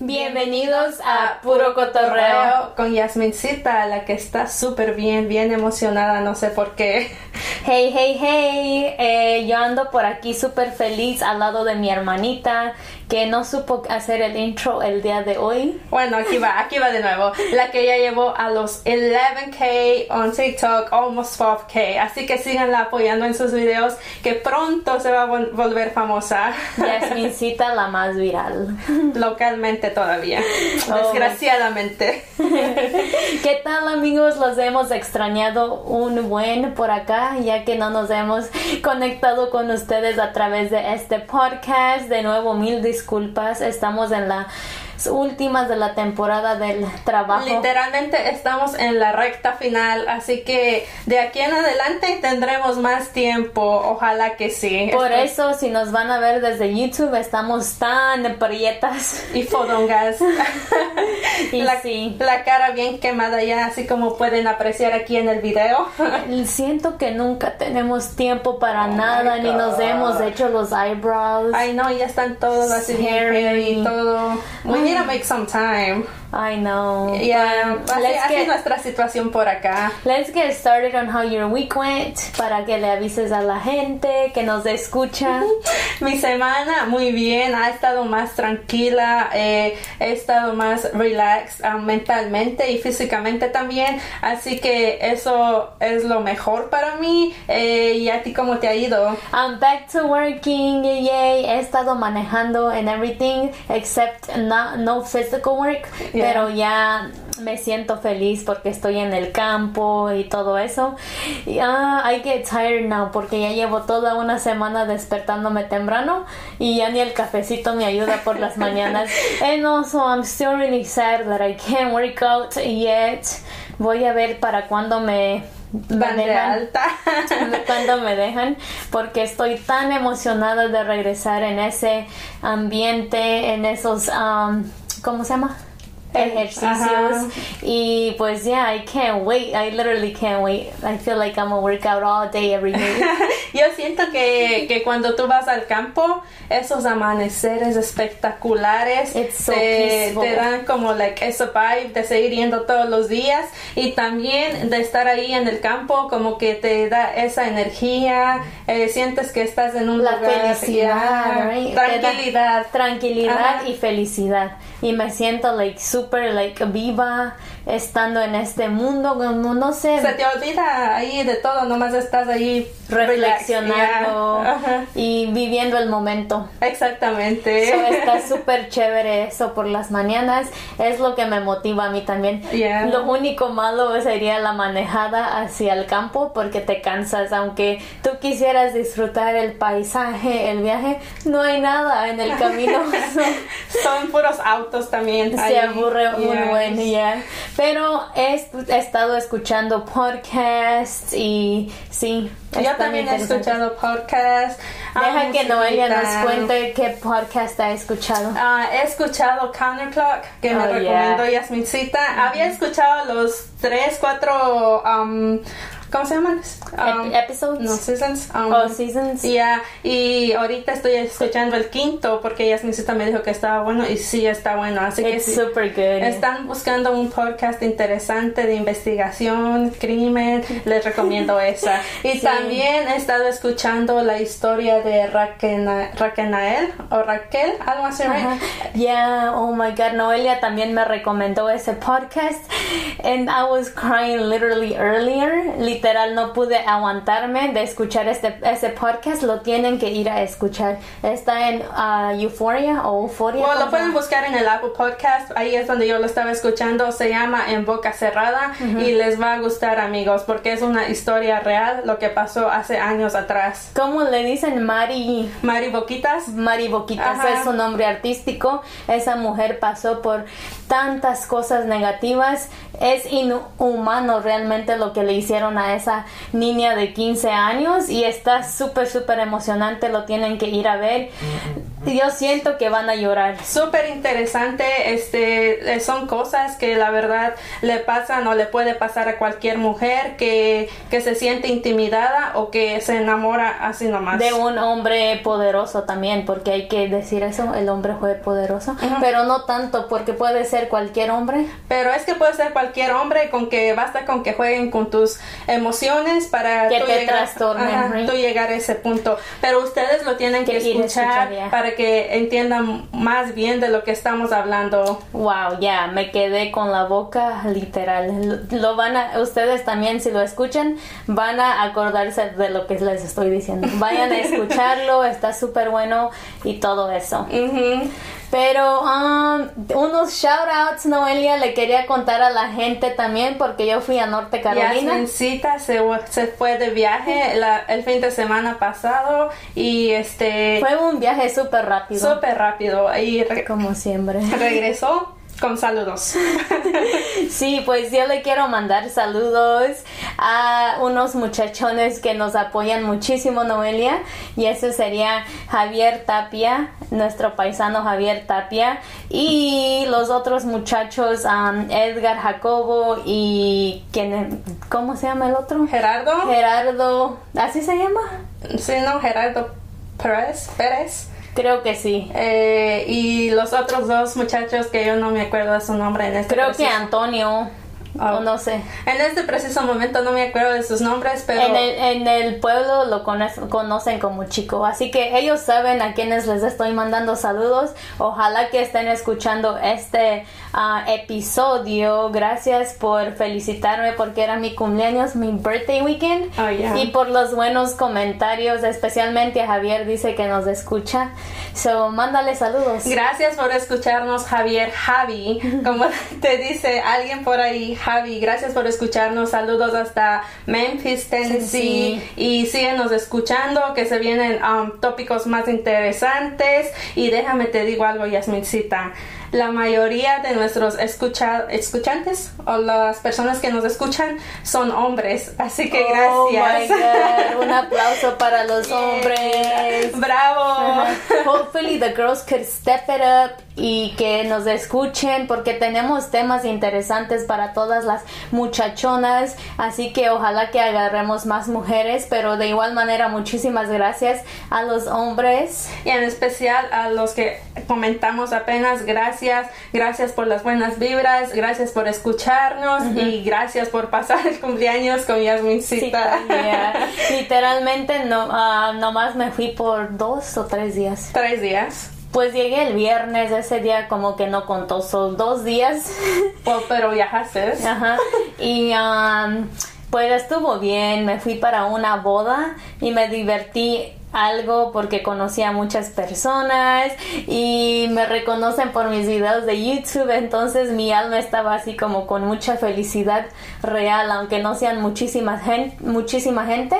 Bienvenidos a Puro Cotorreo con Yasmincita, la que está súper bien, bien emocionada, no sé por qué. Hey, hey, hey, eh, yo ando por aquí súper feliz al lado de mi hermanita que no supo hacer el intro el día de hoy. Bueno, aquí va, aquí va de nuevo. La que ya llevó a los 11k on TikTok, almost 12k. Así que síganla apoyando en sus videos, que pronto se va a volver famosa. Yasmincita, la más viral. Localmente todavía. Oh, desgraciadamente. ¿Qué tal, amigos? Los hemos extrañado un buen por acá, ya que no nos hemos conectado con ustedes a través de este podcast. De nuevo, mil disculpas disculpas, estamos en la últimas de la temporada del trabajo. Literalmente estamos en la recta final, así que de aquí en adelante tendremos más tiempo, ojalá que sí. Por eso, si nos van a ver desde YouTube, estamos tan prietas. Y fodongas. y la, sí. la cara bien quemada ya, así como pueden apreciar aquí en el video. Siento que nunca tenemos tiempo para oh nada, ni nos hemos hecho los eyebrows. Ay, no, ya están todos así y todo. Muy need to make some time. I know. Yeah, así, let's get, nuestra situación por acá. Let's get started on how your week went para que le avises a la gente que nos escucha. Mi semana muy bien, ha estado más tranquila, eh, he estado más relaxed um, mentalmente y físicamente también, así que eso es lo mejor para mí. Eh, ¿Y a ti cómo te ha ido? I'm back to working, yay. He estado manejando and everything except no, no physical work pero ya me siento feliz porque estoy en el campo y todo eso. Y, ah, I get tired now porque ya llevo toda una semana despertándome temprano y ya ni el cafecito me ayuda por las mañanas. And also I'm still really sad that I can't work out yet. Voy a ver para cuando me Van de alta. cuando me dejan, porque estoy tan emocionada de regresar en ese ambiente, en esos, um, ¿cómo se llama? Ejercicios. Y pues yeah I can't wait. I literally can't wait. I feel like I'm a workout all day every day. Yo siento que, que cuando tú vas al campo esos amaneceres espectaculares te, te, dan como like ese vibe de seguir yendo todos los días. Y también de estar ahí en el campo como que te da esa energía. Eh, sientes que estás en un la lugar felicidad tranquilidad. tranquilidad y felicidad y me siento like super like viva estando en este mundo como no sé. Se te olvida ahí de todo nomás estás ahí reflexionando y viviendo el momento. Exactamente. Está súper chévere eso por las mañanas es lo que me motiva a mí también. Lo único malo sería la manejada hacia el campo porque te cansas aunque tú quisieras disfrutar el paisaje el viaje no hay nada en el camino. Son puros autos también. Se aburre muy bueno, ya. Pero he, estado escuchando podcasts y sí. Yo también he escuchado podcasts. Deja que Noelia nos cuente qué podcast ha escuchado. Ah, he escuchado Counterclock, que me oh, recomendó Yasmincita. Había escuchado los tres, cuatro um, ¿Cómo se llaman? Um, episodes. No, seasons. Um, oh, seasons. Yeah, y ahorita estoy escuchando el quinto porque ella me dijo que estaba bueno y sí está bueno. Así que super good. están buscando un podcast interesante de investigación, crimen, les recomiendo esa. Y también he estado escuchando la historia de Raquel, Raquel o Raquel, algo así, right? Yeah, oh my god, Noelia también me recomendó ese podcast and I was crying literally earlier literal no pude aguantarme de escuchar este ese podcast, lo tienen que ir a escuchar. Está en uh, Euphoria o Euphoria. Bueno, lo pueden buscar en el Apple Podcast, ahí es donde yo lo estaba escuchando, se llama En Boca Cerrada y les va a gustar amigos porque es una historia real, lo que pasó hace años atrás. ¿Cómo le dicen Mari? Mari Boquitas. Mari Boquitas es su nombre artístico. Esa mujer pasó por tantas cosas negativas. Es inhumano realmente lo que le hicieron a esa niña de 15 años y está súper, súper emocionante. Lo tienen que ir a ver. Yo siento que van a llorar. Súper interesante. Este, eh, son cosas que la verdad le pasan o le puede pasar a cualquier mujer que, que se siente intimidada o que se enamora así nomás. De un hombre poderoso también, porque hay que decir eso, el hombre fue poderoso. Pero no tanto, porque puede ser cualquier hombre. Pero es que puede ser cualquier hombre con que basta con que jueguen con tus emociones para que te llegar, tú llegar a ese punto. Pero ustedes lo tienen que, escuchar, para que entiendan más bien de lo que estamos hablando. Wow, ya, me quedé con la boca literal. Lo, van a, ustedes también si lo escuchan, van a acordarse de lo que les estoy diciendo. Vayan a escucharlo, está súper bueno y todo eso. Pero um, unos shout outs, Noelia, le quería contar a la gente también porque yo fui a Norte Carolina. Yasmincita se, se fue de viaje el fin de semana pasado y este... Fue un viaje súper rápido. Súper rápido. Y Como siempre. Regresó con saludos. sí, pues yo le quiero mandar saludos a unos muchachones que nos apoyan muchísimo, Noelia, y eso sería Javier Tapia, nuestro paisano Javier Tapia, y los otros muchachos, um, Edgar Jacobo y ¿quién, ¿cómo se llama el otro? Gerardo. Gerardo, ¿así se llama? Sí, no, Gerardo Pérez. Pérez. Creo que sí. Eh, y los otros dos muchachos que yo no me acuerdo de su nombre en este Creo que Antonio. Oh. no sé. En este preciso momento no me acuerdo de sus nombres, pero... En el, en el pueblo lo conocen como chico, así que ellos saben a quienes les estoy mandando saludos. Ojalá que estén escuchando este ah, episodio. Gracias por felicitarme porque era mi cumpleaños, mi birthday weekend. Oh, y por los buenos comentarios, especialmente a Javier dice que nos escucha. So, mándale saludos. Gracias por escucharnos, Javier. Javi, como te dice alguien por ahí, Javi, gracias por escucharnos. Saludos hasta Memphis, Tennessee. Y síguenos escuchando, que se vienen um, tópicos más interesantes. Y déjame te digo algo, Yasmincita la mayoría de nuestros escuchantes o las personas que nos escuchan son hombres. Así que oh gracias. Un aplauso para los hombres. Bravo. Hopefully the girls could step it up y que nos escuchen porque tenemos temas interesantes para todas las muchachonas. Así que ojalá que agarremos más mujeres, pero de igual manera muchísimas gracias a los hombres. Y en especial a los que comentamos apenas. Gracias, gracias por las buenas vibras, gracias por escucharnos y gracias por pasar el cumpleaños con Yasmincita. Literalmente no, uh, nomás me fui por dos o tres días. Tres días. Pues llegué el viernes, ese día como que no contó, son dos días. Oh, pero viajaste. Ajá. Y um, pues estuvo bien, me fui para una boda y me divertí algo porque conocí a muchas personas y me reconocen por mis videos de YouTube, entonces mi alma estaba así como con mucha felicidad real, aunque no sean muchísima gente, muchísima gente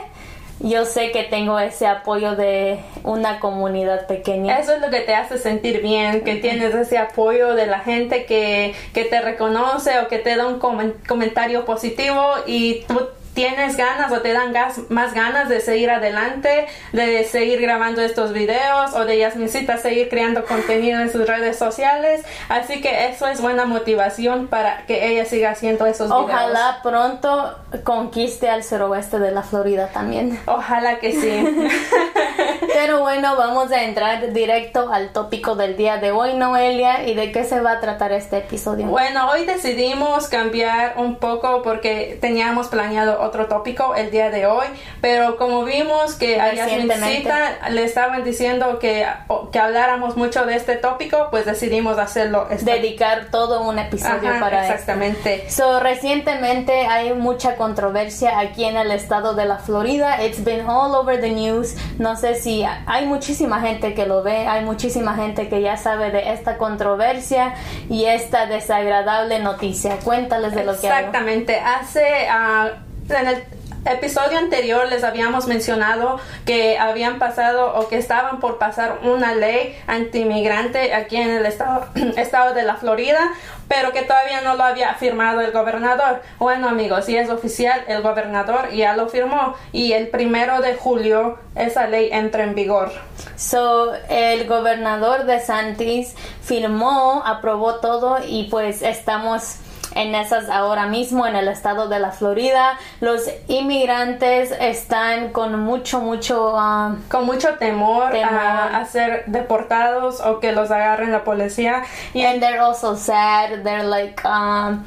yo sé que tengo ese apoyo de una comunidad pequeña. Eso es lo que te hace sentir bien, que tienes ese apoyo de la gente que, que te reconoce o que te da un comentario positivo y tú tienes ganas o te dan gas, más ganas de seguir adelante, de seguir grabando estos videos o de Yasmincita seguir creando contenido en sus redes sociales. Así que eso es buena motivación para que ella siga haciendo esos videos. Ojalá pronto conquiste al suroeste de la Florida también. Ojalá que sí. Pero bueno, vamos a entrar directo al tópico del día de hoy, Noelia, y de qué se va a tratar este episodio. Bueno, hoy decidimos cambiar un poco porque teníamos planeado otro tópico el día de hoy, pero como vimos que a Yasmincita le estaban diciendo que, que habláramos mucho de este tópico, pues decidimos hacerlo. Este. Dedicar todo un episodio para exactamente. So, recientemente hay mucha controversia aquí en el estado de la Florida. It's been all over the news. No sé si hay muchísima gente que lo ve, hay muchísima gente que ya sabe de esta controversia y esta desagradable noticia. Cuéntales de lo que Exactamente. Hace uh, en el episodio anterior les habíamos mencionado que habían pasado o que estaban por pasar una ley antimigrante aquí en el estado, estado de la Florida, pero que todavía no lo había firmado el gobernador. Bueno amigos, si es oficial, el gobernador ya lo firmó y el primero de julio esa ley entra en vigor. So, el gobernador de Santis firmó, aprobó todo y pues estamos en esas ahora mismo en el estado de la Florida. Los inmigrantes están con mucho, mucho... Ah, con mucho temor, a, ser deportados o que los agarren la policía. Y And they're also sad. They're like... Um,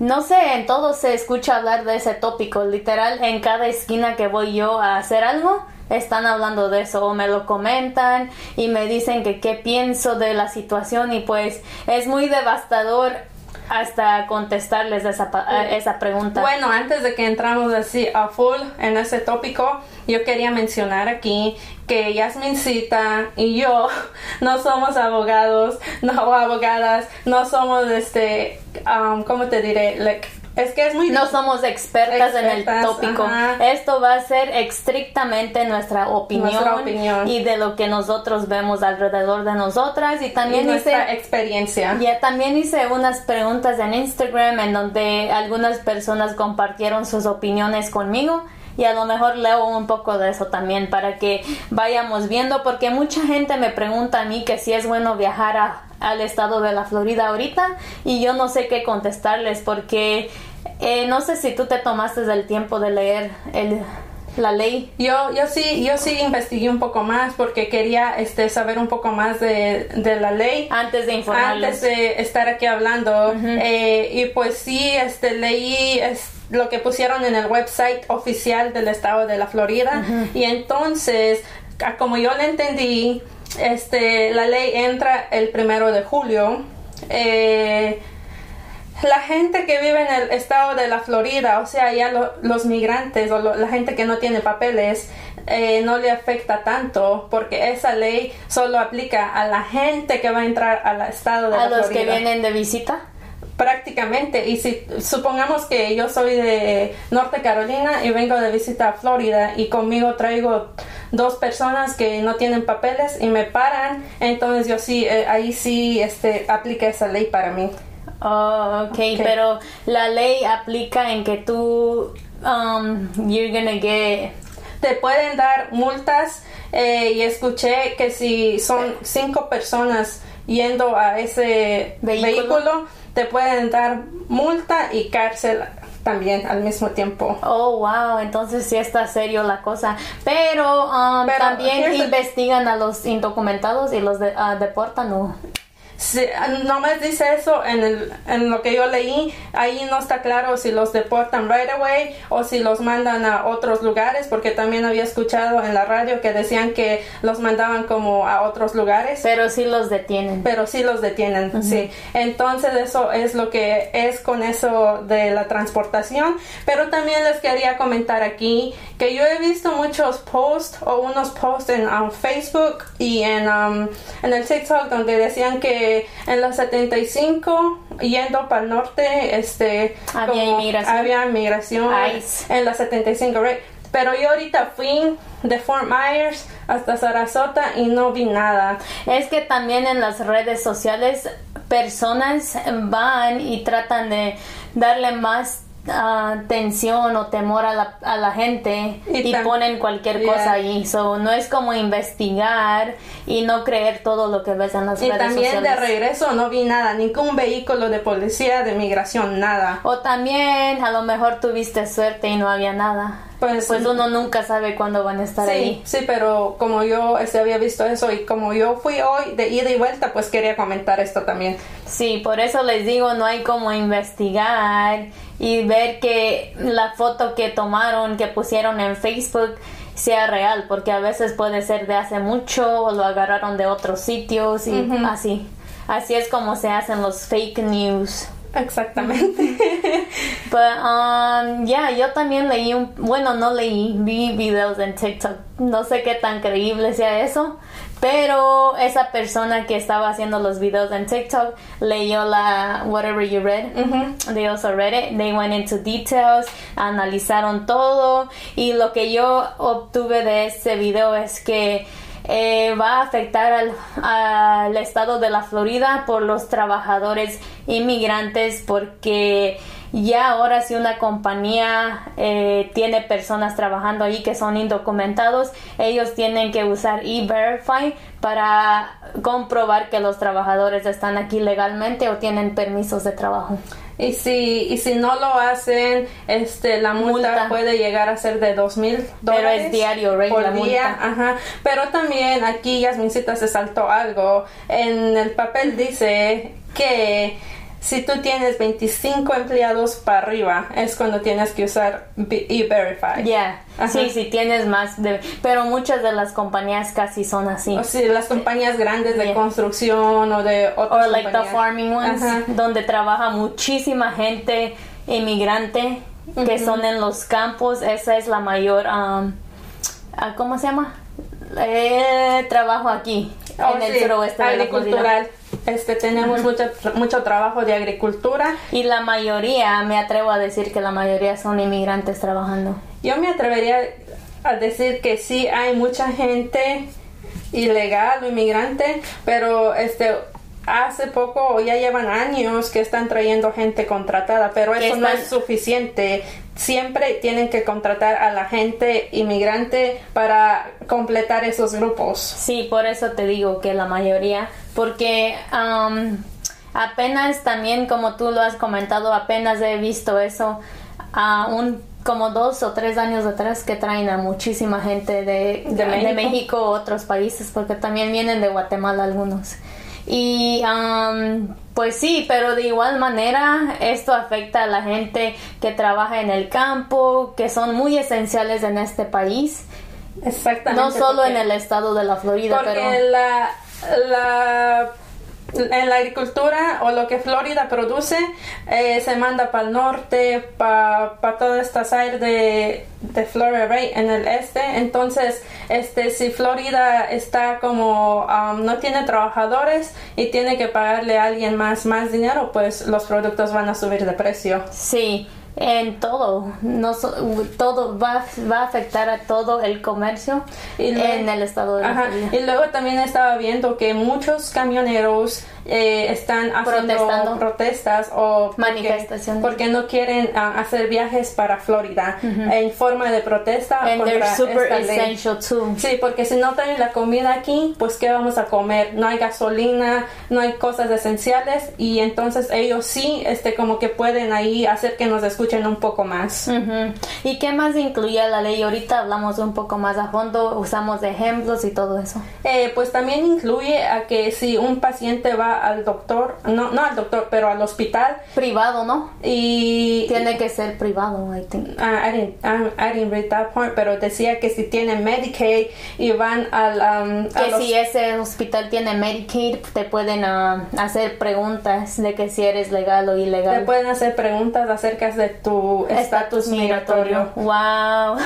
no sé, en todo se escucha hablar de ese tópico. Literal, en cada esquina que voy yo a hacer algo, están hablando de eso o me lo comentan y me dicen que qué pienso de la situación y pues es muy devastador hasta contestarles esa, esa pregunta. Bueno, antes de que entramos así a full en ese tópico, yo quería mencionar aquí que Yasmincita y yo no somos abogados, no abogadas, no somos este, um, ¿cómo te diré? Like, es que es muy... No somos expertas, en el tópico. Esto va a ser estrictamente nuestra opinión, y de lo que nosotros vemos alrededor de nosotras y también nuestra experiencia. Ya también hice unas preguntas en Instagram en donde algunas personas compartieron sus opiniones conmigo y a lo mejor leo un poco de eso también para que vayamos viendo porque mucha gente me pregunta a mí que si es bueno viajar a, al estado de la Florida ahorita y yo no sé qué contestarles porque eh, no sé si tú te tomaste el tiempo de leer el, la ley. Yo, yo sí, yo sí investigué un poco más porque quería este saber un poco más de, de la ley antes de informarles. Antes de estar aquí hablando eh, y pues sí, este leí lo que pusieron en el website oficial del estado de la Florida y entonces como yo le entendí, este la ley entra el primero de julio. Eh, la gente que vive en el estado de la Florida, o sea, ya los migrantes o la gente que no tiene papeles, eh, no le afecta tanto porque esa ley solo aplica a la gente que va a entrar al estado de la Florida. ¿A los que vienen de visita? Prácticamente, y si supongamos que yo soy de Norte Carolina y vengo de visita a Florida y conmigo traigo dos personas que no tienen papeles y me paran, entonces yo sí, eh, ahí sí este, aplica esa ley para mí. Oh, okay. pero la ley aplica en que tú, um, you're gonna get... Te pueden dar multas eh, y escuché que si son cinco personas yendo a ese ¿Vehículo? Te pueden dar multa y cárcel también al mismo tiempo. Oh, wow, entonces sí está serio la cosa. Pero, um, también investigan a los indocumentados y los de, uh, deportan o no me dice eso en, el, en lo que yo leí. Ahí no está claro si los deportan right away o si los mandan a otros lugares, porque también había escuchado en la radio que decían que los mandaban como a otros lugares. Pero sí los detienen. Pero sí los detienen, sí. Entonces eso es lo que es con eso de la transportación. Pero también les quería comentar aquí que yo he visto muchos posts o unos posts en um, Facebook y en, um, en el TikTok donde decían que en los 75 yendo para el norte este había inmigración, había inmigración en los 75 pero yo ahorita fui de Fort Myers hasta Sarasota y no vi nada. Es que también en las redes sociales personas van y tratan de darle más uh, tensión o temor a la, a la gente y, ponen cualquier cosa ahí. So, no es como investigar y no creer todo lo que ves en las redes sociales. Y también de regreso no vi nada, ningún vehículo de policía, de migración, nada. O también a lo mejor tuviste suerte y no había nada. Pues, pues uno nunca sabe cuándo van a estar ahí. Sí, pero como yo este, había visto eso y como yo fui hoy de ida y vuelta, pues quería comentar esto también. Sí, por eso les digo, no hay como investigar y ver que la foto que tomaron, que pusieron en Facebook, sea real, porque a veces puede ser de hace mucho o lo agarraron de otros sitios y así. Así es como se hacen los fake news. Exactamente. Pero, um, ya, yo también leí un, bueno, no leí, vi videos en TikTok. No sé qué tan creíble sea eso, pero esa persona que estaba haciendo los videos en TikTok leyó la Whatever You Read. They also read it. They went into details, analizaron todo y lo que yo obtuve de ese video es que eh, va a afectar al, al, estado de la Florida por los trabajadores inmigrantes porque ya ahora si una compañía eh, tiene personas trabajando ahí que son indocumentados, ellos tienen que usar e-verify para comprobar que los trabajadores están aquí legalmente o tienen permisos de trabajo. Y si, y si no lo hacen, este, la multa, puede llegar a ser de dos mil dólares. Pero es diario, por día. Ajá. Pero también aquí Yasmincita se saltó algo. En el papel dice que si tú tienes 25 empleados para arriba, es cuando tienes que usar e-verify. Ya, sí, si tienes más de... Pero muchas de las compañías casi son así. O sí, las compañías grandes de construcción o de otras O like the farming ones, donde trabaja muchísima gente inmigrante que son en los campos. Esa es la mayor... Um, ah, ¿Cómo se llama? Eh, trabajo aquí, oh, en el suroeste de la este, tenemos mucho, mucho trabajo de agricultura. Y la mayoría, me atrevo a decir que la mayoría son inmigrantes trabajando. Yo me atrevería a decir que sí hay mucha gente ilegal o inmigrante, pero este hace poco ya llevan años que están trayendo gente contratada, pero eso no es suficiente. Siempre tienen que contratar a la gente inmigrante para completar esos grupos. Sí, por eso te digo que la mayoría, porque um, apenas también, como tú lo has comentado, apenas he visto eso, a un como dos o tres años atrás que traen a muchísima gente de, de, México? de México otros países, porque también vienen de Guatemala algunos. Y um, pues sí, pero de igual manera esto afecta a la gente que trabaja en el campo, que son muy esenciales en este país. Exactamente. No solo en el estado de la Florida, porque pero... la, la en la agricultura o lo que Florida produce eh, se manda para el norte, para pa todas estas áreas de, de Florida right, en el este. Entonces, este, si Florida está como um, no tiene trabajadores y tiene que pagarle a alguien más más dinero, pues los productos van a subir de precio. Sí en todo, no todo va, va a afectar a todo el comercio en el estado de la Y luego también estaba viendo que muchos camioneros eh, están haciendo protestas o manifestaciones. porque, no quieren ah, hacer viajes para Florida en forma de protesta contra super esta Sí, porque si no traen la comida aquí, pues qué vamos a comer? No hay gasolina, no hay cosas esenciales y entonces ellos sí, este, como que pueden ahí hacer que nos escuchen un poco más. ¿Y qué más incluía la ley? Ahorita hablamos un poco más a fondo, usamos ejemplos y todo eso. Eh, pues también incluye a que si un paciente va al doctor, no, no al doctor, pero al hospital. Privado, ¿no? Y... Tiene que ser privado, I think. Ah, I, didn't, I, didn't read that part, pero decía que si tienen Medicaid y van al... Um, que si ese hospital tiene Medicaid, te pueden uh, hacer preguntas de que si eres legal o ilegal. Te pueden hacer preguntas acerca de tu estatus migratorio. Wow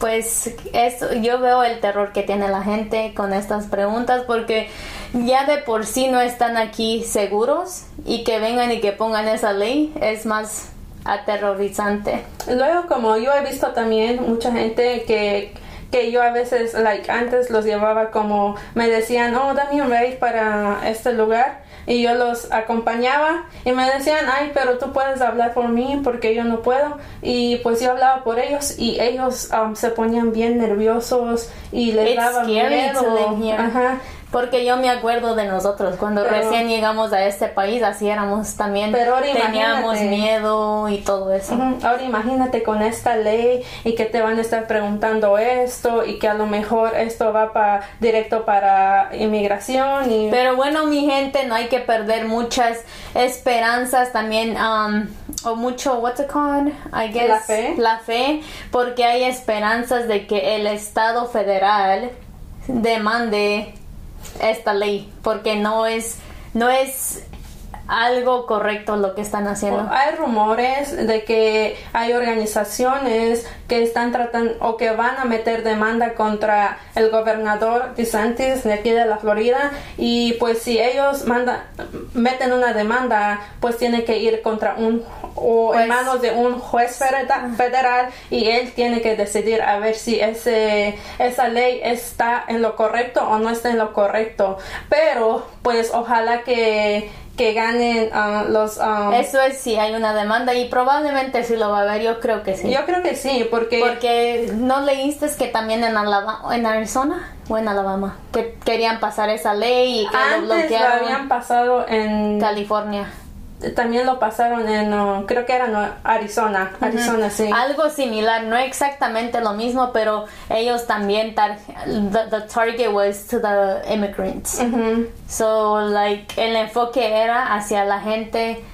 pues eso, yo veo el terror que tiene la gente con estas preguntas porque ya de por sí no están aquí seguros y que vengan y que pongan esa ley es más aterrorizante. Luego como yo he visto también mucha gente que que yo a veces, like, antes los llevaba como, me decían, oh, dame un ride para este lugar y yo los acompañaba y me decían, ay, pero tú puedes hablar por mí porque yo no puedo. Y pues yo hablaba por ellos y ellos um, se ponían bien nerviosos y les daba miedo. Ajá. Porque yo me acuerdo de nosotros, cuando recién llegamos a este país, así éramos también, pero teníamos miedo y todo eso. Ahora imagínate con esta ley y que te van a estar preguntando esto y que a lo mejor esto va para directo para inmigración. Y... Pero bueno, mi gente, no hay que perder muchas esperanzas también, um, o mucho, what's it called? I guess, la fe. La fe, porque hay esperanzas de que el Estado federal demande esta ley porque no es no es algo correcto lo que están haciendo. Hay rumores de que hay organizaciones que están tratando o que van a meter demanda contra el gobernador DeSantis de aquí de la Florida. Y pues si ellos mandan meten una demanda pues tiene que ir contra un o en manos de un juez federal y él tiene que decidir a ver si ese esa ley está en lo correcto o no está en lo correcto. Pero pues ojalá que que ganen ah, los... Um, Eso es si hay una demanda y probablemente si lo va a haber, yo creo que sí. Yo creo que sí, porque... Porque no leíste que también en, Alabama, en Arizona o en Alabama, que querían pasar esa ley y que Antes lo bloquearon. Lo habían pasado en... California también lo pasaron en, creo que era Arizona, Arizona, sí. Algo similar, no exactamente lo mismo, pero ellos también, the, target was to the immigrants. So, like, el enfoque era hacia la gente,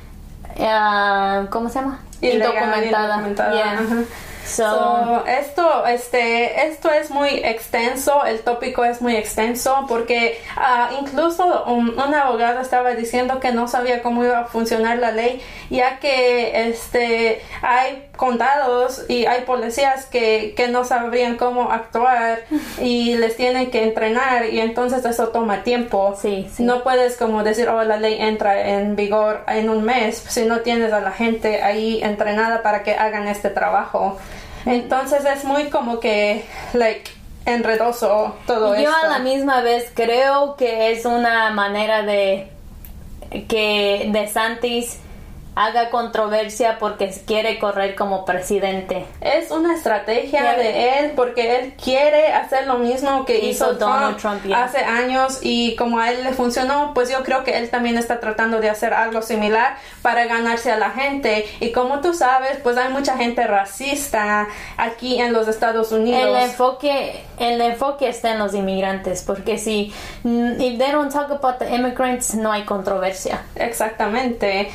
uh, ¿cómo se llama? indocumentada. So, esto, este, esto es muy extenso, el tópico es muy extenso porque uh, incluso un, abogado estaba diciendo que no sabía cómo iba a funcionar la ley, ya que este, hay condados y hay policías que, que no sabrían cómo actuar y les tienen que entrenar y entonces eso toma tiempo. Sí, No puedes como decir, oh, la ley entra en vigor en un mes si no tienes a la gente ahí entrenada para que hagan este trabajo. Entonces es muy como que, like, enredoso todo Yo esto. Yo a la misma vez creo que es una manera de que de Santis haga controversia porque quiere correr como presidente. Es una estrategia de él porque él quiere hacer lo mismo que hizo, Donald Trump, hace años y como a él le funcionó, pues yo creo que él también está tratando de hacer algo similar para ganarse a la gente. Y como tú sabes, pues hay mucha gente racista aquí en los Estados Unidos. El enfoque, el enfoque está en los inmigrantes porque si if they don't talk about the immigrants no hay controversia. Exactamente.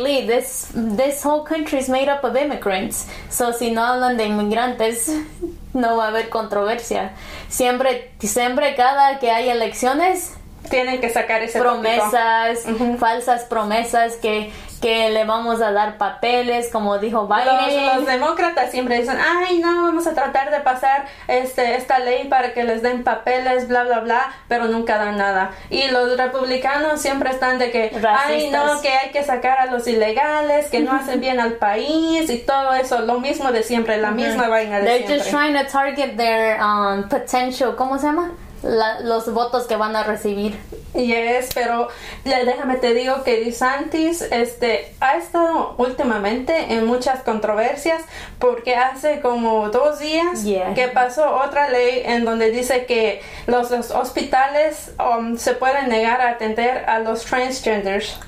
Basically this this whole country is made up of immigrants. So si no hablan de inmigrantes, no va a haber controversia. Siempre, siempre cada que hay elecciones tienen que sacar ese promesas, falsas promesas que que le vamos a dar papeles, como dijo Biden. Los, demócratas siempre dicen, ay, no, vamos a tratar de pasar este, esta ley para que les den papeles, bla, bla, bla, pero nunca dan nada. Y los republicanos siempre están de que, ay, no, que hay que sacar a los ilegales, que no hacen bien al país y todo eso, lo mismo de siempre, la misma vaina de They're just trying to target their um, potential, ¿cómo se llama? Los votos que van a recibir. Y es, pero déjame te digo que DeSantis este, ha estado últimamente en muchas controversias porque hace como dos días que pasó otra ley en donde dice que los, hospitales um, se pueden negar a atender a los transgenders.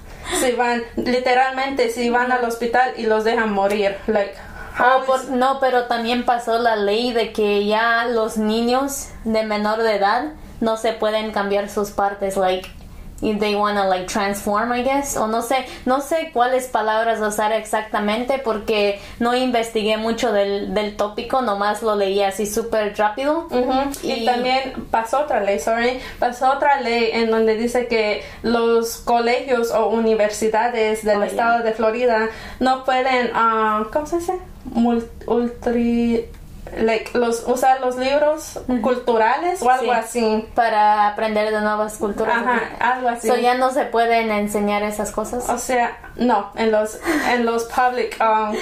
Si van, literalmente, si van al hospital y los dejan morir. Like, Oh, no, pero también pasó la ley de que ya los niños de menor de edad no se pueden cambiar sus partes, like if they wanna like transform, I guess, o no sé, no sé cuáles palabras usar exactamente porque no investigué mucho del, del tópico, nomás lo leí así súper rápido. y, también pasó otra ley, sorry, pasó otra ley en donde dice que los colegios o universidades del oh, estado de Florida no pueden, uh, ¿cómo se dice? molt, oltre like, los usar los libros culturales o algo así. Para aprender de nuevas culturas Ajá, algo así. So ya no se pueden enseñar esas cosas o sea no en los en los public um,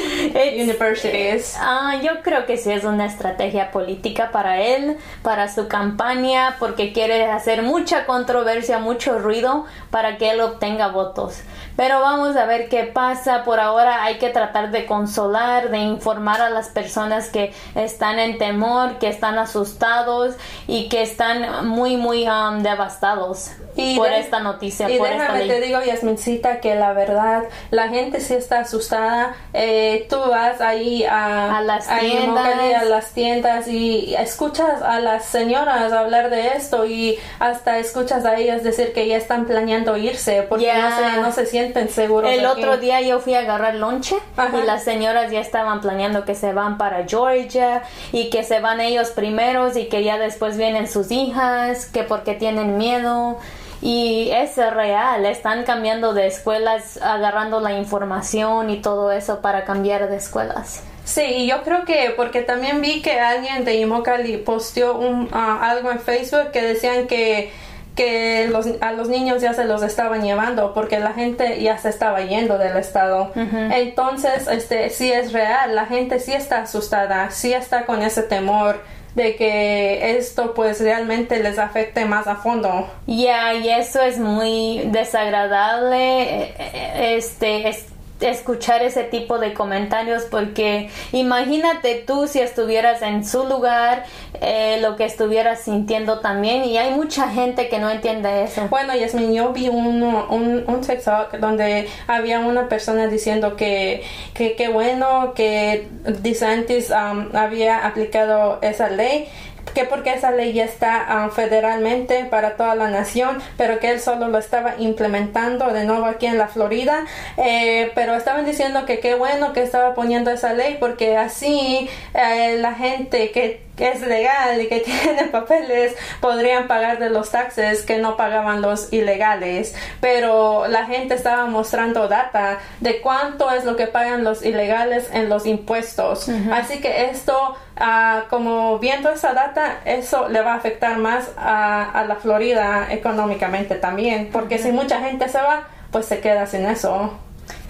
universities. ah yo creo que sí es una estrategia política para él para su campaña porque quiere hacer mucha controversia mucho ruido para que él obtenga votos. Pero vamos a ver qué pasa. Por ahora hay que tratar de consolar de informar a las personas que están en temor, que están asustados y que están muy, muy um, devastados por esta noticia. Y por déjame te digo, Yasmincita, que la verdad, la gente sí está asustada. Eh, tú vas ahí a, las tiendas. a las tiendas y escuchas a las señoras hablar de esto y hasta escuchas a ellas decir que ya están planeando irse porque no, se, no se sienten seguros. El otro día yo fui a agarrar lonche y las señoras ya estaban planeando que se van para Georgia y que se van ellos primeros y que ya después vienen sus hijas, que porque tienen miedo y es real, están cambiando de escuelas, agarrando la información y todo eso para cambiar de escuelas. Sí, y yo creo que porque también vi que alguien de Imokali posteó un, ah, algo en Facebook que decían que que los, a los niños ya se los estaban llevando porque la gente ya se estaba yendo del estado. Entonces, este sí es real, la gente sí está asustada, sí está con ese temor de que esto pues realmente les afecte más a fondo. Ya, y eso es muy desagradable. Eh, eh, este, es escuchar ese tipo de comentarios porque imagínate tú si estuvieras en su lugar eh, lo que estuvieras sintiendo también y hay mucha gente que no entiende eso. Bueno Yasmin yo vi un, un, un TikTok donde había una persona diciendo que que, bueno que DeSantis um, había aplicado esa ley que porque esa ley ya está ah, federalmente para toda la nación, pero que él solo lo estaba implementando de nuevo aquí en la Florida. Eh, pero estaban diciendo que qué bueno que estaba poniendo esa ley porque así eh, la gente que que es legal y que tiene papeles podrían pagar de los taxes que no pagaban los ilegales. Pero la gente estaba mostrando data de cuánto es lo que pagan los ilegales en los impuestos. Así que esto, ah, como viendo esa data, eso le va a afectar más a, la Florida económicamente también. Porque si mucha gente se va, pues se queda sin eso.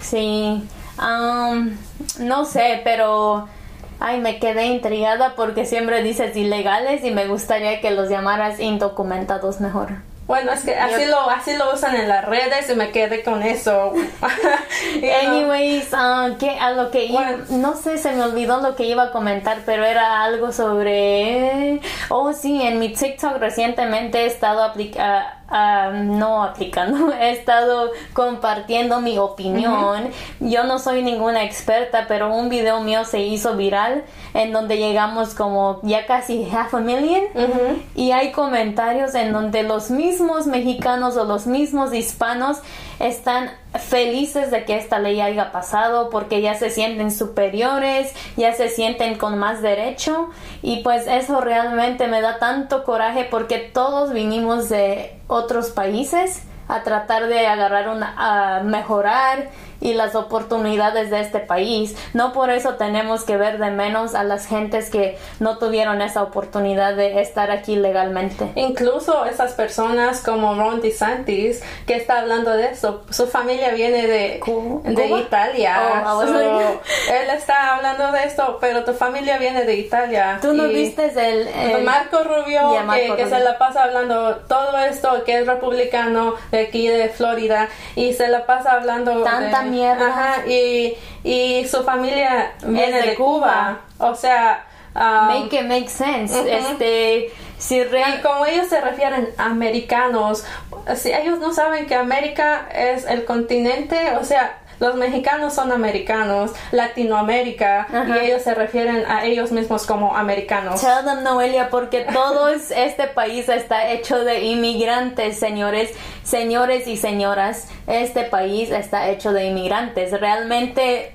Sí. Um, no sé, pero Ay, me quedé intrigada porque siempre dices ilegales y me gustaría que los llamaras indocumentados mejor. Bueno, es que así lo así lo usan en las redes y me quedé con eso. Anyways, uh, que a lo que iba, no sé, se me olvidó lo que iba a comentar, pero era algo sobre Oh, sí, en mi TikTok recientemente he estado aplicando no aplicando, he estado compartiendo mi opinión. Yo no soy ninguna experta, pero un video mío se hizo viral en donde llegamos como ya casi half a million. Y hay comentarios en donde los mismos mexicanos o los mismos hispanos están felices de que esta ley haya pasado porque ya se sienten superiores, ya se sienten con más derecho. Y pues eso realmente me da tanto coraje porque todos vinimos de otros países a tratar de agarrar una, a mejorar y las oportunidades de este país. No por eso tenemos que ver de menos a las gentes que no tuvieron esa oportunidad de estar aquí legalmente. Incluso esas personas como Ron DeSantis, que está hablando de eso, su familia viene de, de Italia. Oh, él está hablando de esto, pero tu familia viene de Italia. Tú no viste el, Marco Rubio, que, se la pasa hablando todo esto, que es republicano de aquí de Florida, y se la pasa hablando Tanta Ajá, y, y su familia viene de, Cuba. O sea, um, make it make sense. Este, si real... como ellos se refieren a americanos, si ellos no saben que América es el continente, o sea, los mexicanos son americanos, Latinoamérica, y ellos se refieren a ellos mismos como americanos. Tell them, Noelia, porque todo este país está hecho de inmigrantes, señores, señores y señoras. Este país está hecho de inmigrantes. Realmente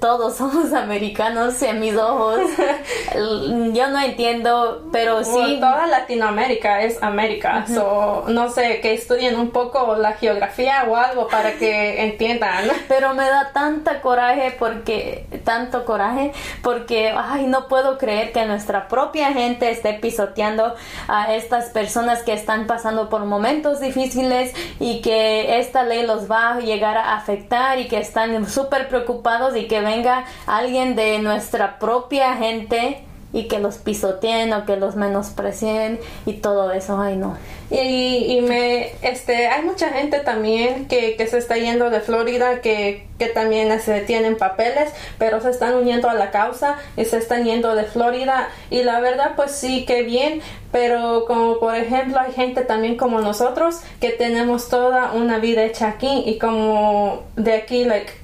todos somos americanos en mis ojos. Yo no entiendo, pero sí. toda Latinoamérica es América. no sé, que estudien un poco la geografía o algo para que entiendan. Pero me da tanta coraje porque, tanto coraje, porque, ay, no puedo creer que nuestra propia gente esté pisoteando a estas personas que están pasando por momentos difíciles y que esta ley los va a llegar a afectar y que están súper preocupados y que venga alguien de nuestra propia gente y que los pisoteen o que los menosprecien y todo eso, ay no. Y, me, este, hay mucha gente también que, que se está yendo de Florida que, que también se tienen papeles, pero se están uniendo a la causa y se están yendo de Florida y la verdad pues sí que bien, pero como por ejemplo hay gente también como nosotros que tenemos toda una vida hecha aquí y como de aquí like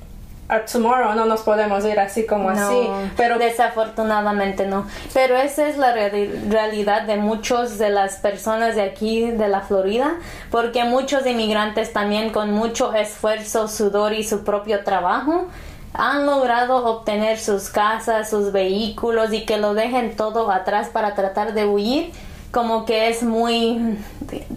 tomorrow no nos podemos ir así como así. Pero desafortunadamente no. Pero esa es la realidad de muchos de las personas de aquí de la Florida, porque muchos inmigrantes también con mucho esfuerzo, sudor y su propio trabajo han logrado obtener sus casas, sus vehículos y que lo dejen todo atrás para tratar de huir, como que es muy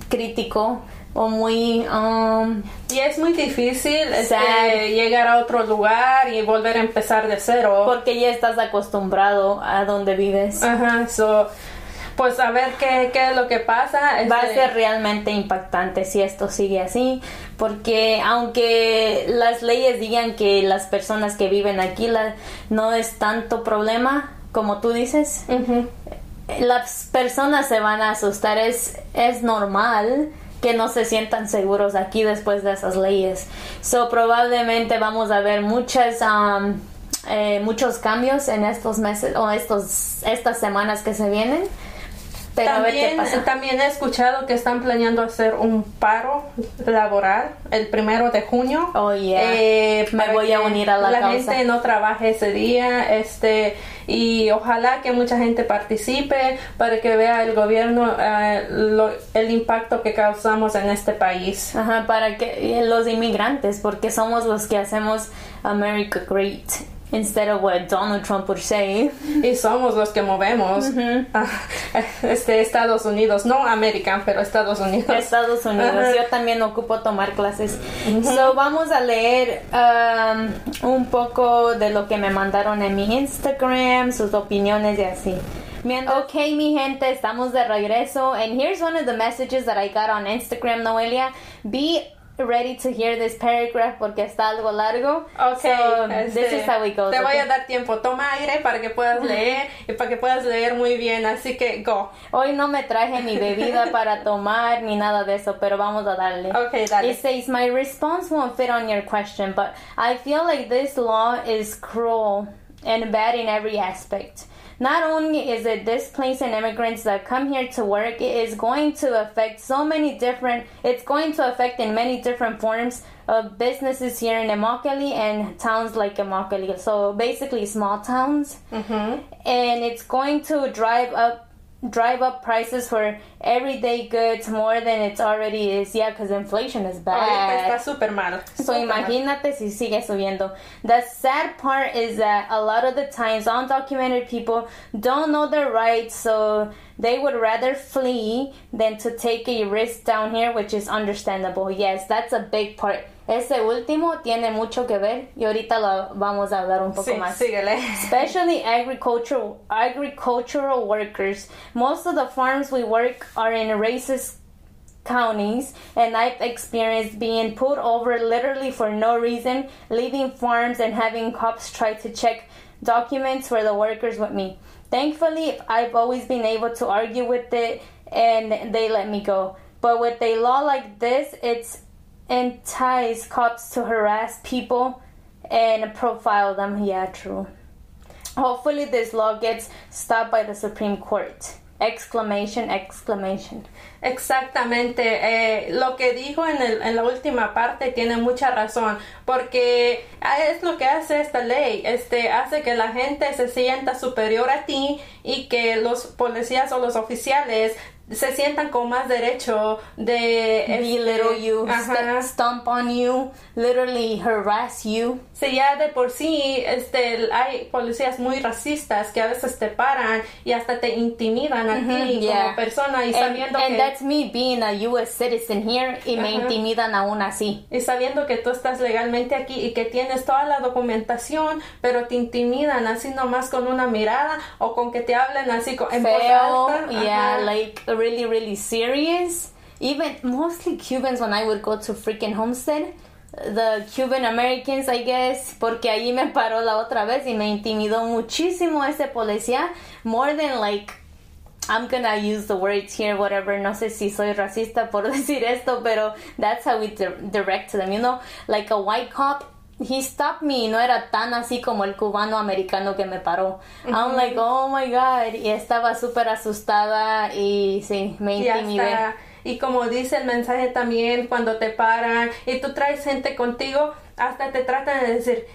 crítico o muy um, y es muy difícil este, llegar a otro lugar y volver a empezar de cero. Porque ya estás acostumbrado a donde vives. Ajá so, pues a ver qué, qué es lo que pasa va a este. ser realmente impactante si esto sigue así porque aunque las leyes digan que las personas que viven aquí la, no es tanto problema como tú dices las personas se van a asustar. Es es normal que no se sientan seguros aquí después de esas leyes. So probablemente vamos a ver muchas um, eh, muchos cambios en estos meses o estos estas semanas que se vienen. Pero también, también he escuchado que están planeando hacer un paro laboral el primero de junio. Oh, eh, Me voy a unir a la, la gente no trabaje ese día. Este y ojalá que mucha gente participe para que vea el gobierno eh, el impacto que causamos en este país. Ajá, para que los inmigrantes, porque somos los que hacemos America Great instead of what Donald Trump would say. Y somos los que movemos este Estados Unidos, no American, pero Estados Unidos. Estados Unidos. Yo también ocupo tomar clases. So vamos a leer um, un poco de lo que me mandaron en mi Instagram, sus opiniones y así. Ok, mi gente, estamos de regreso. And here's one of the messages that I got on Instagram, Noelia. Be ready to hear this paragraph porque está algo largo. Okay. So, this is how we go. Te voy a dar tiempo. Toma aire para que puedas leer y para que puedas leer muy bien. Así que go. Hoy no me traje ni bebida para tomar ni nada de eso, pero vamos a darle. Okay, dale. It says my response won't fit on your question, but I feel like this law is cruel and bad in every aspect. Not only is it displacing immigrants that come here to work, it is going to affect so many different, it's going to affect in many different forms of businesses here in Immokalee and towns like Immokalee. So basically small towns. Mm-hmm. And it's going to drive up drive up prices for everyday goods more than it already is. Yeah, because inflation is bad. está super mal. So imagínate mal. si sigue subiendo. The sad part is that a lot of the times undocumented people don't know their rights, so they would rather flee than to take a risk down here, which is understandable. Yes, that's a big part. Ese último tiene mucho que ver y ahorita lo vamos a hablar un poco sí, más. Síguele. Especially agricultural agricultural workers. Most of the farms we work are in racist counties and I've experienced being pulled over literally for no reason, leaving farms and having cops try to check documents for the workers with me. Thankfully, I've always been able to argue with it and they let me go. But with a law like this, it's entice cops to harass people and profile them. Yeah, true. Hopefully, this law gets stopped by the Supreme Court. Exclamation, exclamation. Exactamente, eh, lo que dijo en, el, en, la última parte tiene mucha razón, porque es lo que hace esta ley, este hace que la gente se sienta superior a ti y que los policías o los oficiales se sientan con más derecho de belittle este, you, stomp on you, literally harass you. Sí, ya de por sí este hay policías muy racistas que a veces te paran y hasta te intimidan a ti como persona y sabiendo and that's me being a US citizen here y me intimidan aún así. Y sabiendo que tú estás legalmente aquí y que tienes toda la documentación, pero te intimidan así nomás con una mirada o con que te hablen así en Feo, voz alta. Yeah, like really, really serious. Even mostly Cubans when I would go to freaking Homestead. The Cuban Americans, I guess, porque allí me paró la otra vez y me intimidó muchísimo ese policía. More than like I'm gonna use the words here, whatever. No sé si soy racista por decir esto, pero that's how we direct to them. You know, like a white cop he stopped me y no era tan así como el cubano americano que me paró. I'm like, oh my god, y estaba súper asustada y sí, me intimidé. Y, como dice el mensaje también, cuando te paran y tú traes gente contigo, hasta te tratan de decir,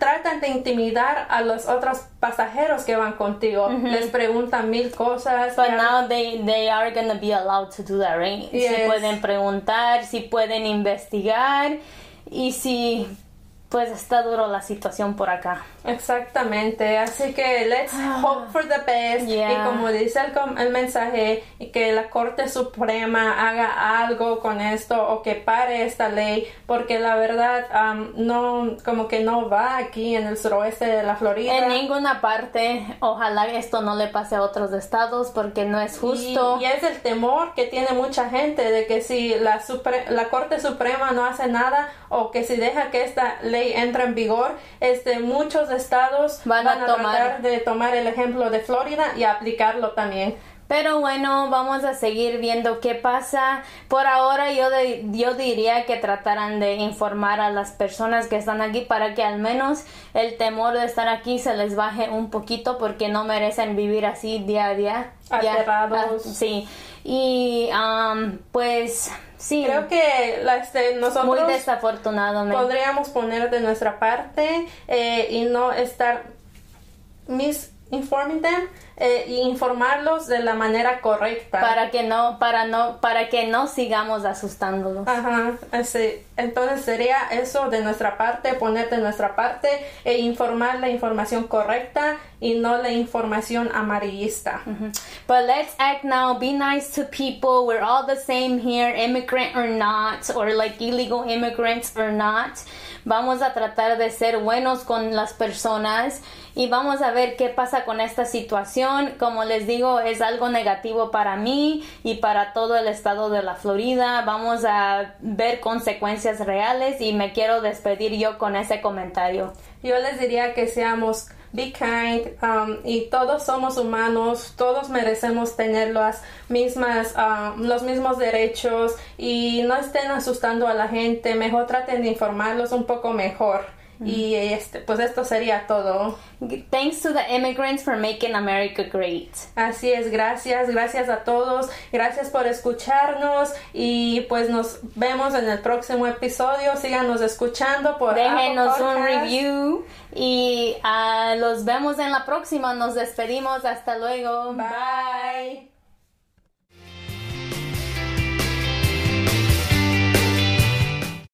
tratan de intimidar a los otros pasajeros que van contigo. Les preguntan mil cosas. But now they, they are going to be allowed to do that, right? Si pueden preguntar, si pueden investigar y si pues está duro la situación por acá. Exactamente, así que let's ah. hope for the best y como dice el, el, mensaje, que la Corte Suprema haga algo con esto o que pare esta ley, porque la verdad um, no, como que no va aquí en el suroeste de la Florida. En ninguna parte, ojalá esto no le pase a otros estados porque no es justo. Y, es el temor que tiene mucha gente de que si la, la Corte Suprema no hace nada o que si deja que esta ley entre en vigor, este, muchos estados van, a, tratar de tomar el ejemplo de Florida y aplicarlo también. Pero bueno, vamos a seguir viendo qué pasa. Por ahora yo, yo diría que trataran de informar a las personas que están aquí para que al menos el temor de estar aquí se les baje un poquito porque no merecen vivir así día a día. Aterrados. Ah, sí. Y um, pues sí. Creo que este, nosotros muy desafortunadamente. podríamos poner de nuestra parte eh, y no estar misinforming them eh, informarlos de la manera correcta. Para que no para no para que no sigamos asustándolos. Ajá entonces sería eso de nuestra parte poner de nuestra parte e informar la información correcta y no la información amarillista but let's act now be nice to people we're all the same here immigrant or not or like illegal immigrants or not vamos a tratar de ser buenos con las personas y vamos a ver qué pasa con esta situación. Como les digo, es algo negativo para mí y para todo el estado de la Florida. Vamos a ver consecuencias reales y me quiero despedir yo con ese comentario. Yo les diría que seamos be kind um, y todos somos humanos, todos merecemos tener las mismas, um, los mismos derechos y no estén asustando a la gente, mejor traten de informarlos un poco mejor. Y este, pues esto sería todo. Thanks to the immigrants for making America great. Así es, gracias, gracias a todos, gracias por escucharnos y pues nos vemos en el próximo episodio. Síganos escuchando por Déjenos un review y uh, los vemos en la próxima. Nos despedimos, hasta luego. Bye.